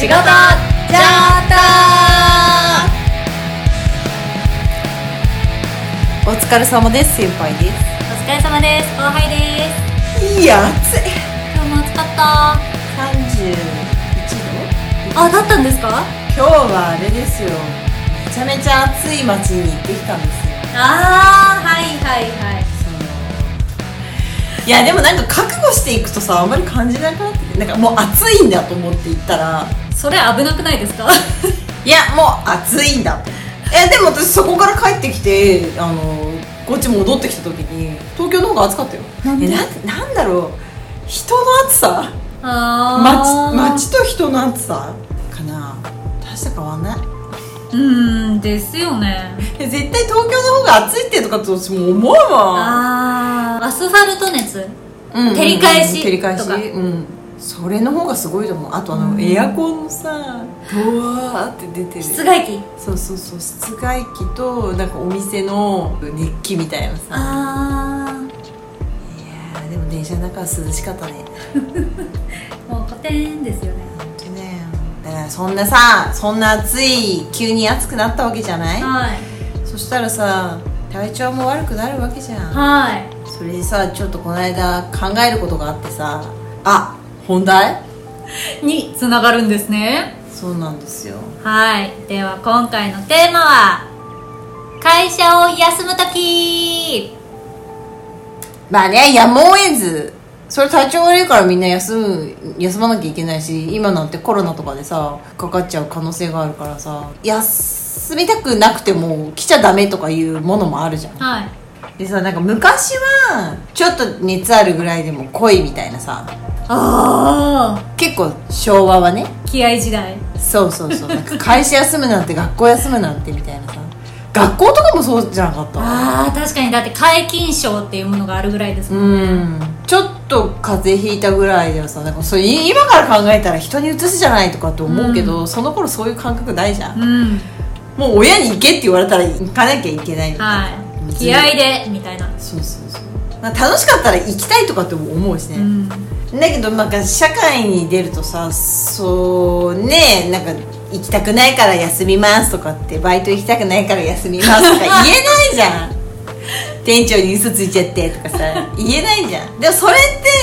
仕事じゃったお疲れ様です先輩でお疲れ様です。後輩です。すいや暑い。今日も暑かった。31度？あだったんですか？今日はあれですよ。めちゃめちゃ暑い街に行ってきたんですよ。ああはいはいはい。いやでもなんか覚悟していくとさあんまり感じなくなってなんかもう暑いんだと思って行ったらそれ危なくないですか？いやもう暑いんだ。とえでも私そこから帰ってきてあのこっち戻ってきた時に東京の方が暑かったよ。なんなんなんだろう。人の暑さ？あ街街と人の暑さ？かな。大した変わんない。うーんですよね。え絶対東京の方が暑いってとかと私も思うわ。ああアスファルト熱？うんうんうん。照り返し照り返し。とかうんそれの方がすごいと思う。あとあの、うん。エアコンのさブワーって出てる。室外機？そうそうそう。室外機となんかお店の熱気みたいなさ。あいやーでも電車の中は涼しかったね。あ もう古典ですよね。本当ねだからそんなさそんな暑い急に暑くなったわけじゃない？はい。そしたらさ体調も悪くなるわけじゃん。はい。それでさちょっとこの間考えることがあってさあ本題？につながるんですね。そうなんですよ。はい。では今回のテーマは会社を休む時。まあねやむを得ず。それ体調悪いからみんな休む休まなきゃいけないし今なんてコロナとかでさかかっちゃう可能性があるからさ休みたくなくても来ちゃダメとかいうものもあるじゃん。はいでさなんか昔はちょっと熱あるぐらいでも来いみたいなさ。ああ結構昭和はね。気合時代。そうそうそう。なんか会社休むなんて学校休むなんてみたいなさ。学校とかもそうじゃなかった？ああ確かに。だって皆勤賞っていうものがあるぐらいですうもんね。ん。ちょっと風邪ひいたぐらいではさなんかそれ今から考えたら人に移すじゃないとかって思うけど、その頃そういう感覚ないじゃん、うん。もう親に行けって言われたら行かなきゃいけないみたいな、はい気合でみたいな。そうそうそう。楽しかったら行きたいとかって思うしね、うん。だけどなんか社会に出るとさそうねなんか行きたくないから休みますとかってバイト行きたくないから休みますとか言えないじゃん。店長に嘘ついちゃってとかさ言えないじゃん。でもそれっ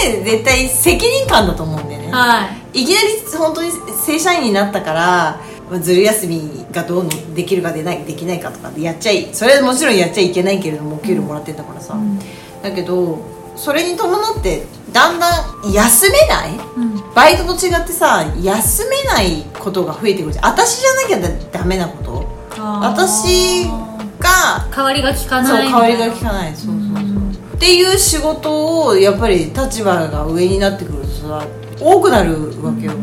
て絶対責任感だと思うんだよね。はい。いきなり本当に正社員になったからまあずる休みがどうのできるかでないできないかとかってやっちゃいそれはもちろんやっちゃいけないけれどもお給料もらってんだからさ、ん。だけどそれに伴ってだんだん休めない？うん。バイトと違ってさ休めないことが増えてくるじゃん。私じゃなきゃだダメなこと。私が代わりが効かそうな。い代わりが効かない。そうそうそうっていう仕事をやっぱり立場が上になってくるとさ多くなるわけよ、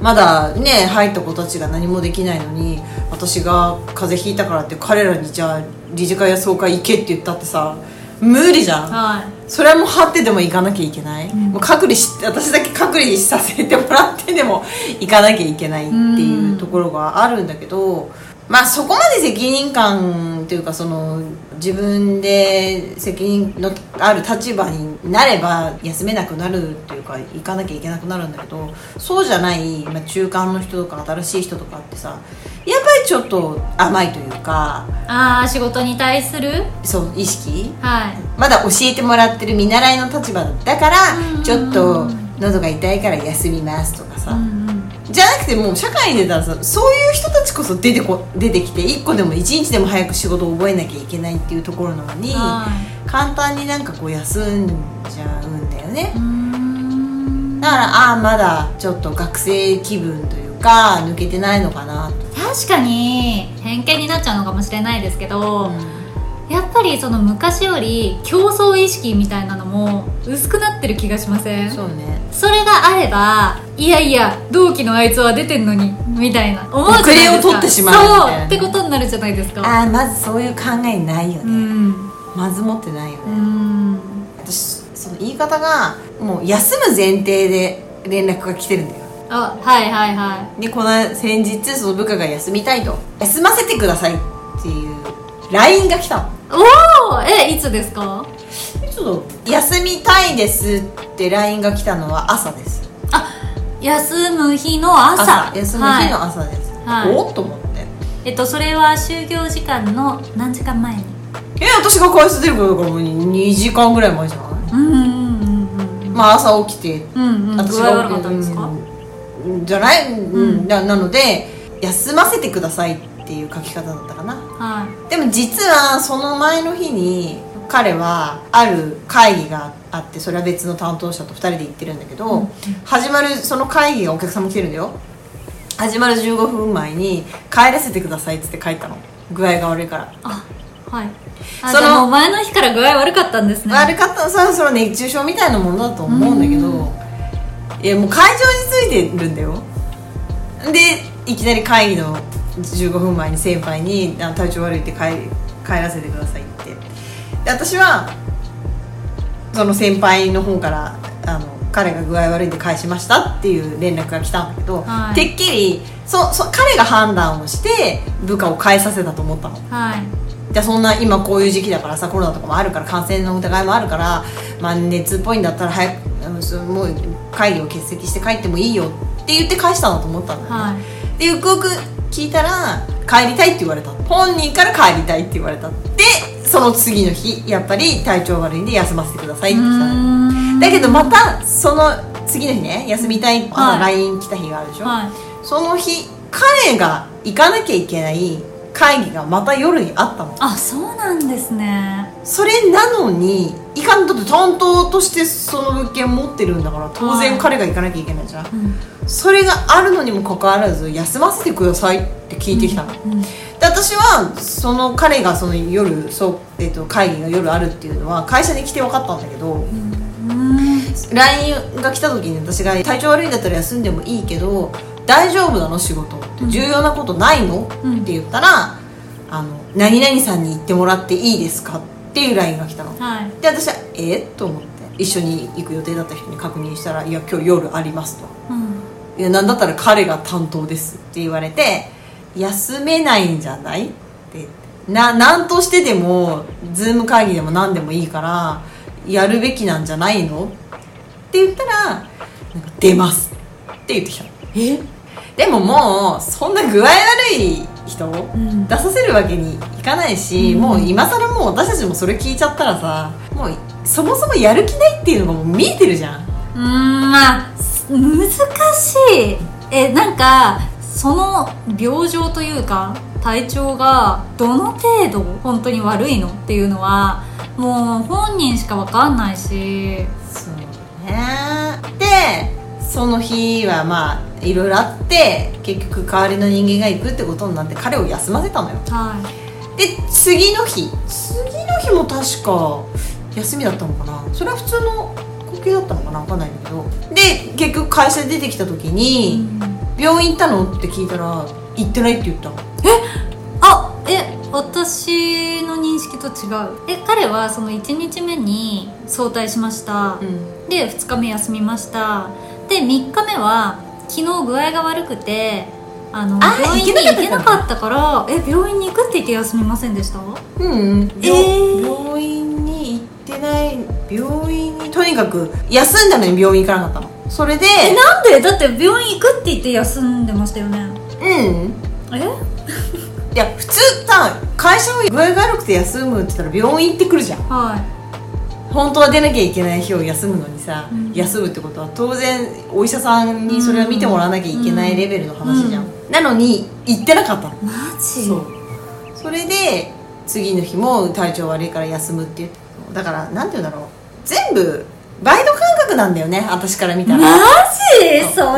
まだね入った子たちが何もできないのに私が風邪ひいたからって彼らにじゃあ理事会や総会行けって言ったってさ無理じゃん。はい。それはもう張ってでも行かなきゃいけない、もう隔離し私だけ隔離させてもらってでも行かなきゃいけないっていうところがあるんだけど、まあそこまで責任感というかその自分で責任のある立場になれば休めなくなるっていうか行かなきゃいけなくなるんだけどそうじゃない、まあ、中間の人とか新しい人とかってさやっぱりちょっと甘いというかああ仕事に対する？そう意識？はい。まだ教えてもらってる見習いの立場だからうん。ちょっと喉が痛いから休みますとかさ、うんうんじゃなくてもう社会に出たらさそういう人たちこそ出てこ出てきて1個でも1日でも早く仕事を覚えなきゃいけないっていうところなのには簡単になんかこう休んじゃうんだよね。だからああまだちょっと学生気分というか抜けてないのかなと、確かに偏見になっちゃうのかもしれないですけど、やっぱりその昔より競争意識みたいなのも薄くなってる気がしません？そうね。それがあればいやいや同期のあいつは出てんのにみたいな。思うじゃないですか。遅れを取ってしまうそうってことになるじゃないですか。ああまずそういう考えないようね、ん。まず持ってないよね、うん。私その言い方がもう休む前提で連絡が来てるんだよ。あはいはいはでこの先日その部下が休みたいと。休ませてくださいっていう LINE が来た。のいおおえいつですか？ちょっと休みたいですって LINE が来たのは朝です。あ休む日の朝。朝休む日の朝です、はい。おっと思って。えっとそれは就業時間の何時間前に？え私が会社出ることがもう2時間ぐらい前じゃない？うんうんうんうんまあ朝起きて。うんうん。私具合悪かったんですか、うん。じゃない、うん。なので休ませてくださいっていう書き方だったかな。はい。でも実はその前の日に彼はある会議があってそれは別の担当者と2人で行ってるんだけど、うん始まるその会議がお客さんも来てるんだよ。始まる15分前に帰らせてくださいっつって書いたの。具合が悪いから、あはい。あその前の日から具合悪かったんですね。悪かった。のさその熱中症みたいなものだと思うんだけどいやもう会場についてるんだよ。でいきなり会議の15分前に先輩にあ「体調悪いって帰帰らせてください」って。で私はその先輩の方からあの彼が具合悪いんで返しましたっていう連絡が来たんだけど、はい。てっきりそそ彼が判断をして部下を返させたと思ったの。はい。じゃあそんな今こういう時期だからさコロナとかもあるから感染の疑いもあるから、まあ、熱っぽいんだったら早くもう会議を欠席して帰ってもいいよって言って返したんだと思ったんだよね、はい。でよくよく聞いたら帰りたいって言われた。本人から帰りたいって言われた。でその次の日やっぱり体調悪いんで休ませてくださいって来た。だけどまたその次の日ね休みたい朝はい。LINE 来た日があるでしょ、はい。その日彼が行かなきゃいけない会議がまた夜にあったの。あそうなんですね。それなのにいかんだって担当としてその物件持ってるんだから当然はい彼が行かなきゃいけないじゃん、うん。それがあるのにもかかわらず休ませてくださいって聞いてきたの、うんで私はその彼がその夜そう、えっと会議が夜あるっていうのは会社に来て分かったんだけど、うん。LINE が来た時に私が体調悪いんだったら休んでもいいけど大丈夫なの仕事って重要なことないの、うん。って言ったらあの何々さんに言ってもらっていいですか？っていう LINE が来たの。はい。で私はえっと思って一緒に行く予定だった人に確認したら「いや今日夜あります」と。うん「いやなんだったら彼が担当です」って言われて「休めないんじゃない?」って。な何としてでもズーム会議でも何でもいいからやるべきなんじゃないの？って言ったらなんか「出ます」って言ってきたの。え？でももうそんな具合悪い人ん。出させるわけにいかないし、うん。もう今更もう私たちもそれ聞いちゃったらさもうそもそもやる気ないっていうのがもう見えてるじゃん。うーんまあす難しい。えなんかその病状というか体調がどの程度本当に悪いのっていうのはもう本人しか分かんないし。そうね。でその日はまあいろいろあって結局代わりの人間が行くってことになって彼を休ませたのよ。はい。で次の日。次の日も確か休みだったのかな。それは普通の呼吸だったのかな。分かんないんだけど。で結局会社で出てきた時に「病院行ったの?」って聞いたら「行ってない」って言ったの。あえ私の認識と違う。え彼はその1日目に早退しました、うん。で2日目休みましたで3日目は昨日具合が悪くてあのあ病院に行けなかったからえ病院に行くって言って休みませんでした？うん、えー。病院に行ってない病院にとにかく休んだのに病院行かなかったの。それでえなんで？だって病院行くって言って休んでましたよね。うん。え？いや普通さ会社を具合が悪くて休むって言ったら病院行ってくるじゃん。はい本当は出なきゃいけない日を休むのにさ、うん。休むってことは当然お医者さんにそれは見てもらわなきゃいけないレベルの話じゃん、うなのに行ってなかったの。マジ？そう。それで次の日も体調悪いから休むって言ってだからなんて言うんだろう。全部バイト感覚なんだよね私から見たら。マジ？それは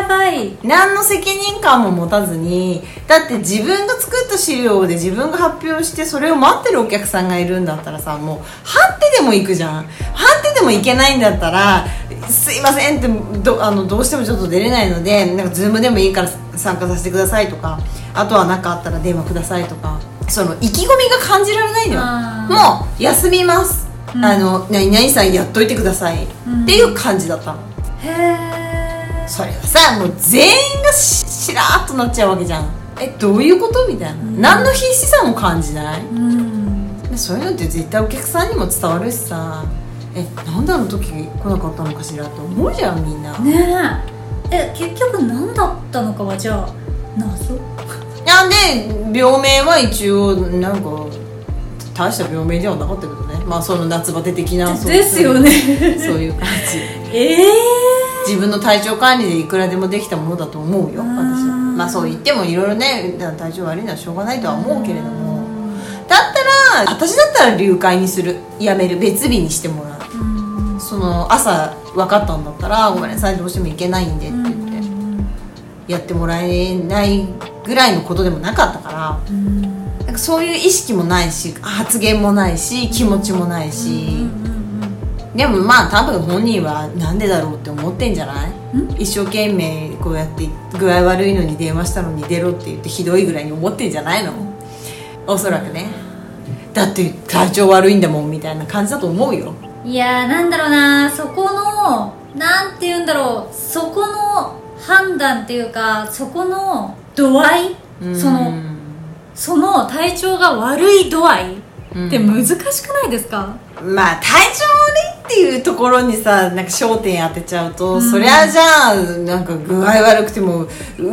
やばい。何の責任感も持たずにだって自分が作った資料で自分が発表してそれを待ってるお客さんがいるんだったらさもう判定でも行くじゃん。判定でも行けないんだったらすいませんってどあのどうしてもちょっと出れないのでなんかズームでもいいから参加させてくださいとかあとは何かあったら電話くださいとかその意気込みが感じられないのよ。もう休みます、うん。あの何々さんやっといてください、うん。っていう感じだったの。へえそれはさもう全員がししらーっとなっちゃうわけじゃん。えどういうこと？みたいな、ん。何の必死さも感じない。うん。でそういうのって絶対お客さんにも伝わるしさ。えなんであの時来なかったのかしらって思うじゃんみんな、ねえ。え結局何だったのかはじゃあ謎。いやで病名は一応なんか大した病名ではなかったけどね。まあその夏バテ的なそうですよね。そういう感じ。ええ自分の体調管理でいくらでもできたものだと思うよ私は。うんまあそう言ってもいろいろね体調悪いのはしょうがないとは思うけれども。だったら私だったら流会にする。やめる。別日にしてもらう。うん。その朝分かったんだったら「ごめんなさいどうしても行けないんで」って言って。やってもらえないぐらいのことでもなかったから。うんなんかそういう意識もないし発言もないし気持ちもないし、でもまあ多分本人はなんでだろうって思ってんじゃない？一生懸命こうやって具合悪いのに電話したのに出ろって言ってひどいぐらいに思ってんじゃないの？おそらくね。だって体調悪いんだもんみたいな感じだと思うよ。うんいやーなんだろうな。そこのなんて言うんだろう。そこの判断っていうかそこの度合い？そのその体調が悪い度合いって難しくないですか、まあ体調悪いっていうところにさなんか焦点当てちゃうと、うん。そりゃじゃあなんか具合悪くてもう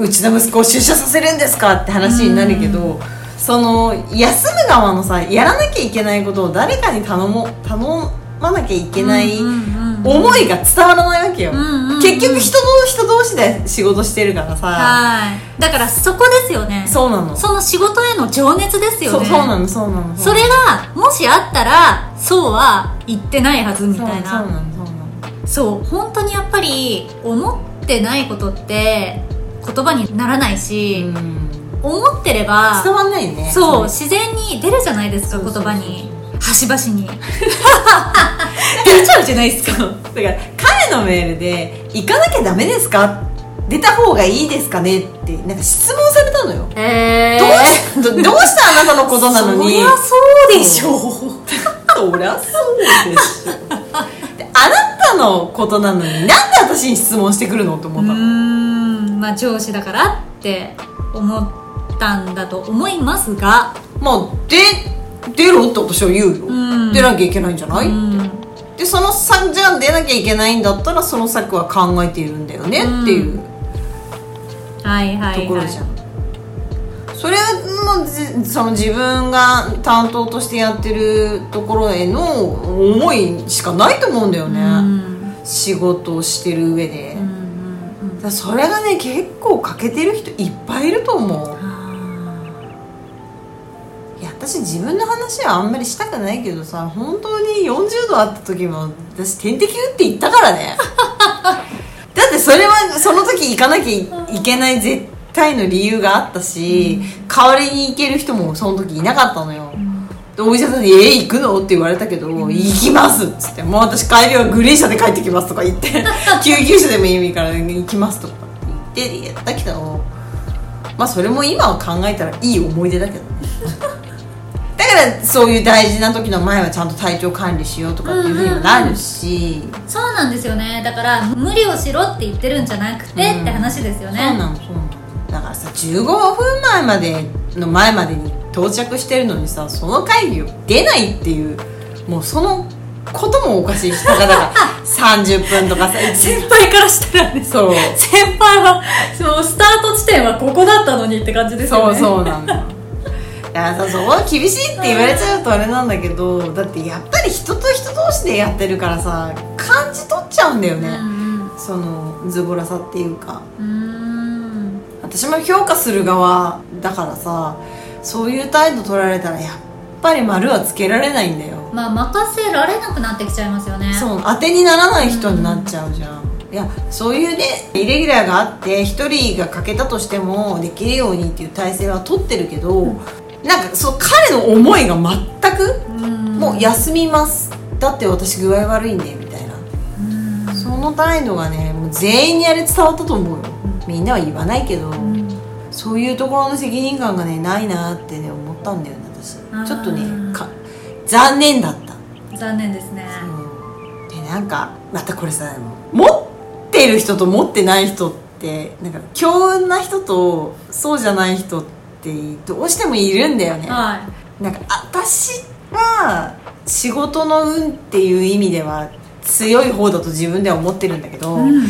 ちの息子を出社させるんですか？って話になるけど、その休む側のさやらなきゃいけないことを誰かに頼も頼まなきゃいけないうんうんうん思いが伝わらないわけよ、うんうんうん。結局人の人同士で仕事してるからさ、はい。だからそこですよね。そうなの。その仕事への情熱ですよね。そうそうなのそうなの。それがもしあったらそうは言ってないはずみたいな。そうなのそうなの。そう。本当にやっぱり思ってないことって言葉にならないし、うん。思ってれば伝わんないね。そう。自然に出るじゃないですか言葉に。端々に 出ちゃうじゃないですか。だから彼のメールで「行かなきゃダメですか?」出た方がいいですかね？ってなんか質問されたのよ、えどうしどどうしてあなたのことなのに？そりゃそうでしょ。うそりゃそうでしょ。であなたのことなのになんで私に質問してくるのって思うーったの、んまあ上司だからって思ったんだと思いますが。まあで出ろって私は言うよ、ん。出なきゃいけないんじゃない、うんでその策じゃあ出なきゃいけないんだったらその策は考えているんだよねっていう。はいはいはい。ところじゃん、それもじその自分が担当としてやってるところへの思いしかないと思うんだよね、うん。仕事をしてる上で、だそれがね結構欠けてる人いっぱいいると思う私自分の話はあんまりしたくないけどさ本当に40度あった時も私点滴打って行ったからね。だってそれはその時行かなきゃいけない絶対の理由があったし、代わりに行ける人もその時いなかったのよ、でお医者さんに「えー、行くの?」って言われたけど「行きます」っつって「もう私帰りはグリーン車で帰ってきます」とか言って「救急車でもいいから行きます」とか。って言ってやったけどまあそれも今は考えたらいい思い出だけどね。だからそういう大事な時の前はちゃんと体調管理しようとかっていうふうにもなるし、そうなんですよね。だから無理をしろって言ってるんじゃなくて、うん。って話ですよそうねなのそうなの。だからさ15分前までの前までに到着してるのにさその会議を出ないっていうもうそのこともおかしいしだから30分とかさ先輩からしたらねそう。先輩はそのスタート地点はここだったのにって感じですよそうねそうなんだだからさそこは厳しいって言われちゃうとあれなんだけどだってやっぱり人と人同士でやってるからさ感じ取っちゃうんだよね、うんそのズボラさっていうか。うんうん。私も評価する側だからさそういう態度取られたらやっぱり丸はつけられないんだよ。まあ任せられなくなってきちゃいますよね。そう当てにならない人になっちゃうじゃん、いやそういうねイレギュラーがあって一人が欠けたとしてもできるようにっていう体制は取ってるけど、なんかそう彼の思いが全く、うん。もう休みます。だって私具合悪いんでみたいな。うん。その態度がねもう全員にあれ伝わったと思うよ、みんなは言わないけど、そういうところの責任感がねないなってね思ったんだよね私。ちょっとねか残念だった。残念ですね。う。んでなんかまたこれさ持ってる人と持ってない人ってなんか強運な人とそうじゃない人ってどうしてもいるんだよね。はい。なんか私は仕事の運っていう意味では強い方だと自分では思ってるんだけど、うん。あんま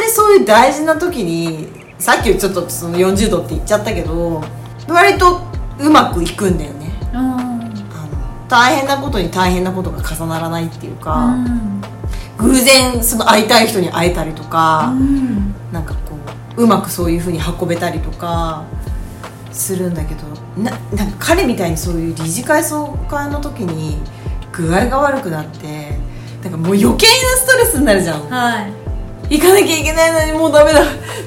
りそういう大事な時にさっきちょっとその40度って言っちゃったけど割とうまくいくんだよね。うん。あの大変なことに大変なことが重ならないっていうか、うん。偶然その会いたい人に会えたりとか、うん。なんかこううまくそういうふうに運べたりとかするんだけどななんか彼みたいにそういう理事会総会の時に具合が悪くなってなんかもう余計なストレスになるじゃん。はい。行かなきゃいけないのにもうダメだ。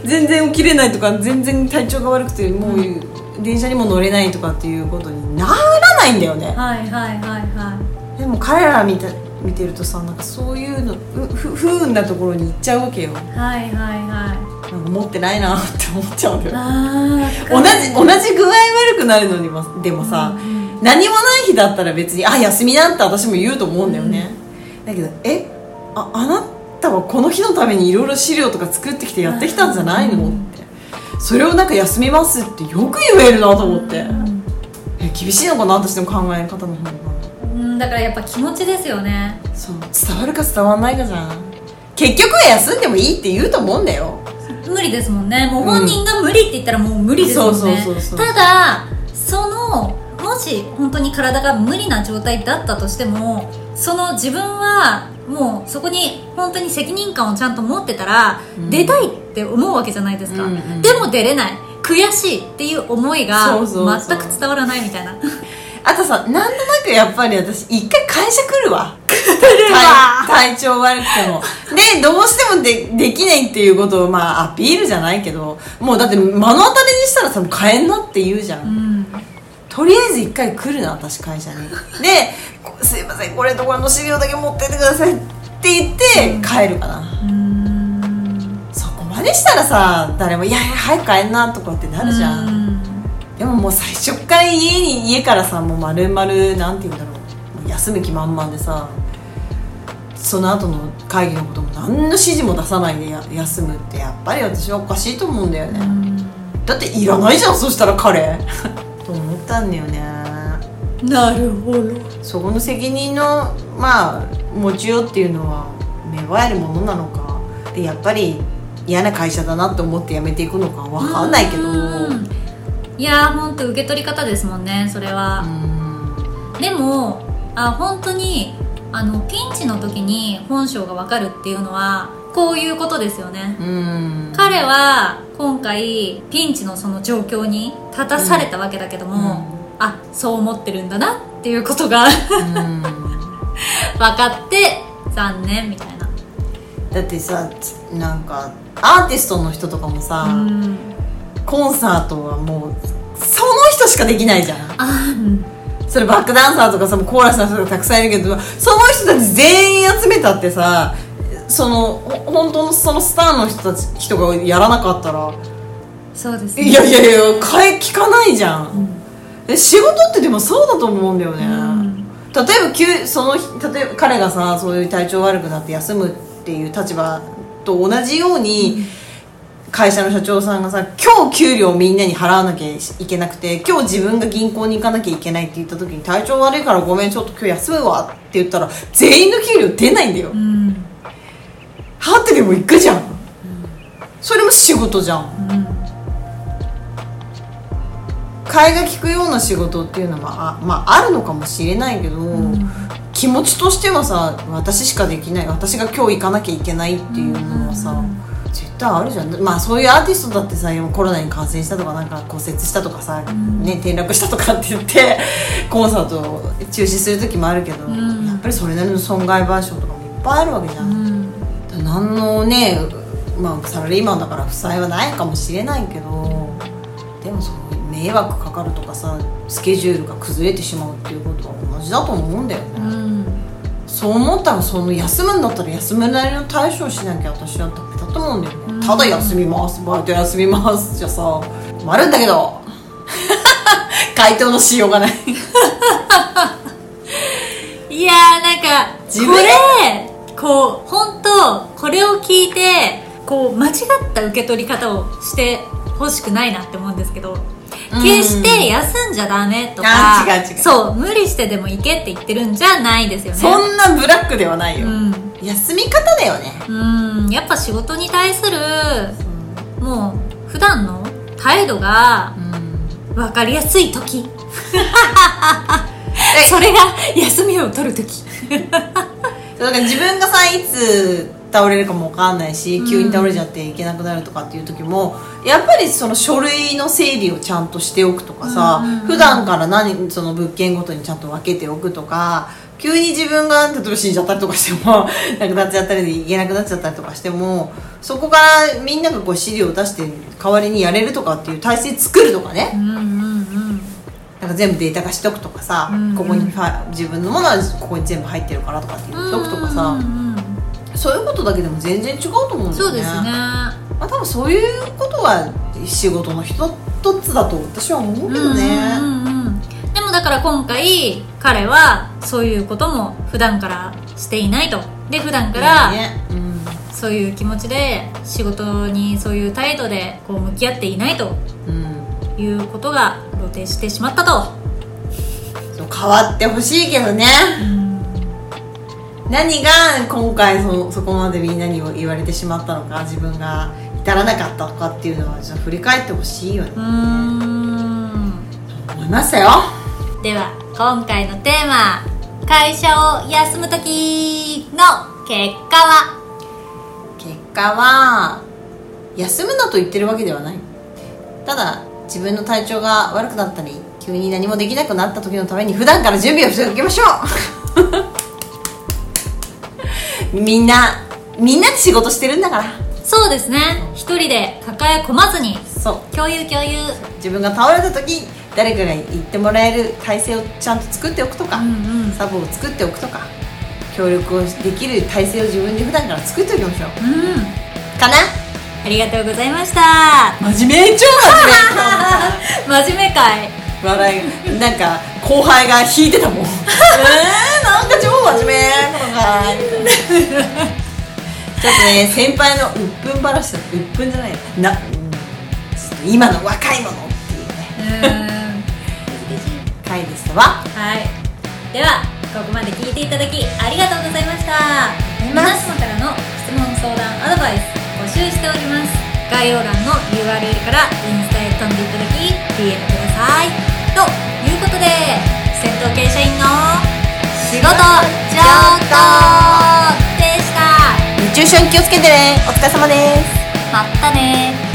全然起きれないとか全然体調が悪くてもう電車にも乗れないとかっていうことにならないんだよね。はいはいはいはでも彼ら見て見てるとさなんかそういうのうふ不運なところに行っちゃうわけよ。いはいはいはいなんか持ってないなって思っちゃうんだよあ同じ同じ具合悪くなるのにもでもさ、何もない日だったら別にあ休みだって私も言うと思うんだよね、だけどえああなたはこの日のためにいろいろ資料とか作ってきてやってきたんじゃないの、って。それをなんか休みますってよく言えるなと思って、え厳しいのかな？私の考え方の方が。うんだからやっぱ気持ちですよね。そう。伝わるか伝わんないかじゃん。結局は休んでもいいって言うと思うんだよ無理ですもんね。もう本人が無理って言ったらもう無理ですもんね、ただそのもし本当に体が無理な状態だったとしてもその自分はもうそこに本当に責任感をちゃんと持ってたら、うん。出たいって思うわけじゃないですか、うんうん。でも出れない。悔しいっていう思いが全く伝わらないみたいな。あとさなんとなくやっぱり私一回会社来るわ 体体調悪くても。でどうしてもでできないっていうことをまあアピールじゃないけどもうだって目の当たりにしたらさ帰んなって言うじゃん、うんとりあえず一回来るな私会社に。でこ「すいませんこれとこれの資料だけ持ってってください」って言って帰るかな、うん。そこまでしたらさ誰も「いやいや早く帰んな」とかってなるじゃん、うん。でももう最初っから家に家からさもう丸々なんて言うんだろう。休む気満々でさその後の会議のことも何の指示も出さないでや休むってやっぱり私はおかしいと思うんだよね、だっていらないじゃんそしたら彼。と思ったんだよね。なるほど。そこの責任のまあ持ちようっていうのは芽生えるものなのか。でやっぱり嫌な会社だなって思って辞めていくのかわかんないけど。うん。いやー本当受け取り方ですもんねそれは、でもあ本当にあのピンチの時に本性が分かるっていうのはこういうことですよね、うん。彼は今回ピンチのその状況に立たされたわけだけども、あそう思ってるんだなっていうことがうん。分かって残念みたいな。だってさなんかアーティストの人とかもさ、うん。コンサートはもうその人しかできないじゃん。あうんそれバックダンサーとかさコーラスの人がたくさんいるけどその人たち全員集めたってさそのほ本当のそのスターの人たち人がやらなかったら。そうですね。いやいやいや替え聞かないじゃん、え仕事ってでもそうだと思うんだよね、うん。例えば急その日例えば彼がさそういう体調悪くなって休むっていう立場と同じように、会社の社長さんがさ今日給料をみんなに払わなきゃいけなくて今日自分が銀行に行かなきゃいけないって言った時に体調悪いからごめんちょっと今日休むわって言ったら全員の給料出ないんだよ、うん。はってでも行くじゃん、それも仕事じゃん。うん。替えが利くような仕事っていうのはあ,、まあ、あるのかもしれないけど、気持ちとしてはさ私しかできない私が今日行かなきゃいけないっていうのはさ、絶対あるじゃん。まあそういうアーティストだってさ今コロナに感染したとかなんか骨折したとかさ、ね、転落したとかって言って コンサートを中止する時もあるけど、ん。やっぱりそれなりの損害賠償とかもいっぱいあるわけじゃん、うん。何のね、まあ、サラリーマンだから負債はないかもしれないけどでもそういう迷惑かかるとかさスケジュールが崩れてしまうっていうことは同じだと思うんだよね、うんそう思ったらその休むんだったら休むなりの対処をしなきゃ私はダメだと思うんだよね、ただ休みますバイト休みますじゃさ困るんだけど。回答のしようがない。いやーなんか自分？これこう本当これを聞いてこう間違った受け取り方をしてほしくないなって思うんですけど。うん決して休んじゃダメとかあ違う違う。そう無理してでも行けって言ってるんじゃないですよね。そんなブラックではないよ、うん。休み方だよね。うん。やっぱ仕事に対するもう普段の態度がうん。分かりやすい時。それが休みを取る時。そうだから自分がさいつ倒れるかもわかんないし急に倒れちゃっていけなくなるとかっていう時も、やっぱりその書類の整理をちゃんとしておくとかさ、うんうんうん。普段から何その物件ごとにちゃんと分けておくとか急に自分が例えば死んじゃったりとかしても なくなっちゃったりでいけなくなっちゃったりとかしてもそこからみんながこう資料を出して代わりにやれるとかっていう体制作るとかね、うんうんうん。なんか全部データ化しとくとかさ、うんうん。ここに自分のものはここに全部入ってるからとかって言っとくとかさ、うんうんうんそういうことだけでも全然違うと思うんだよね。そうですね。まあ多分そういうことが仕事の一つだと私は思うけどね、うんうんうんでもだから今回彼はそういうことも普段からしていないと。で普段からねうん。そういう気持ちで仕事にそういう態度でこう向き合っていないと。うん。いうことが露呈してしまったと、変わってほしいけどね何が今回そそこまでみんなに言われてしまったのか自分が至らなかったのかっていうのはちょっと振り返ってほしいよね。うーん。思いましたよ。では今回のテーマ会社を休む時の結果は？結果は休むなと言ってるわけではない。ただ自分の体調が悪くなったり急に何もできなくなった時のために普段から準備をしておきましょうみんなみんなで仕事してるんだから。そうですね。一人で抱え込まずに。そう。共有共有。自分が倒れた時誰かが言ってもらえる体制をちゃんと作っておくとか、うんうん。サブを作っておくとか協力をできる体制を自分で普段から作っておきましょう。うん。かな？ありがとうございました。真面目超 真面目真面目会笑いなんか後輩が引いてたもん。えー、なんか超真面目。この回ちょっとね先輩の鬱憤話だ鬱憤じゃない。な、今の若い者っていうね。うん回でしたわ。はい。ではここまで聞いていただきありがとうございました。皆様からの質問相談アドバイス募集しております。概要欄の URL からインスタへ飛んでいただき DM くださいということで戦闘系社員の仕事上等でした。熱中症に気をつけてね。お疲れ様です。まったね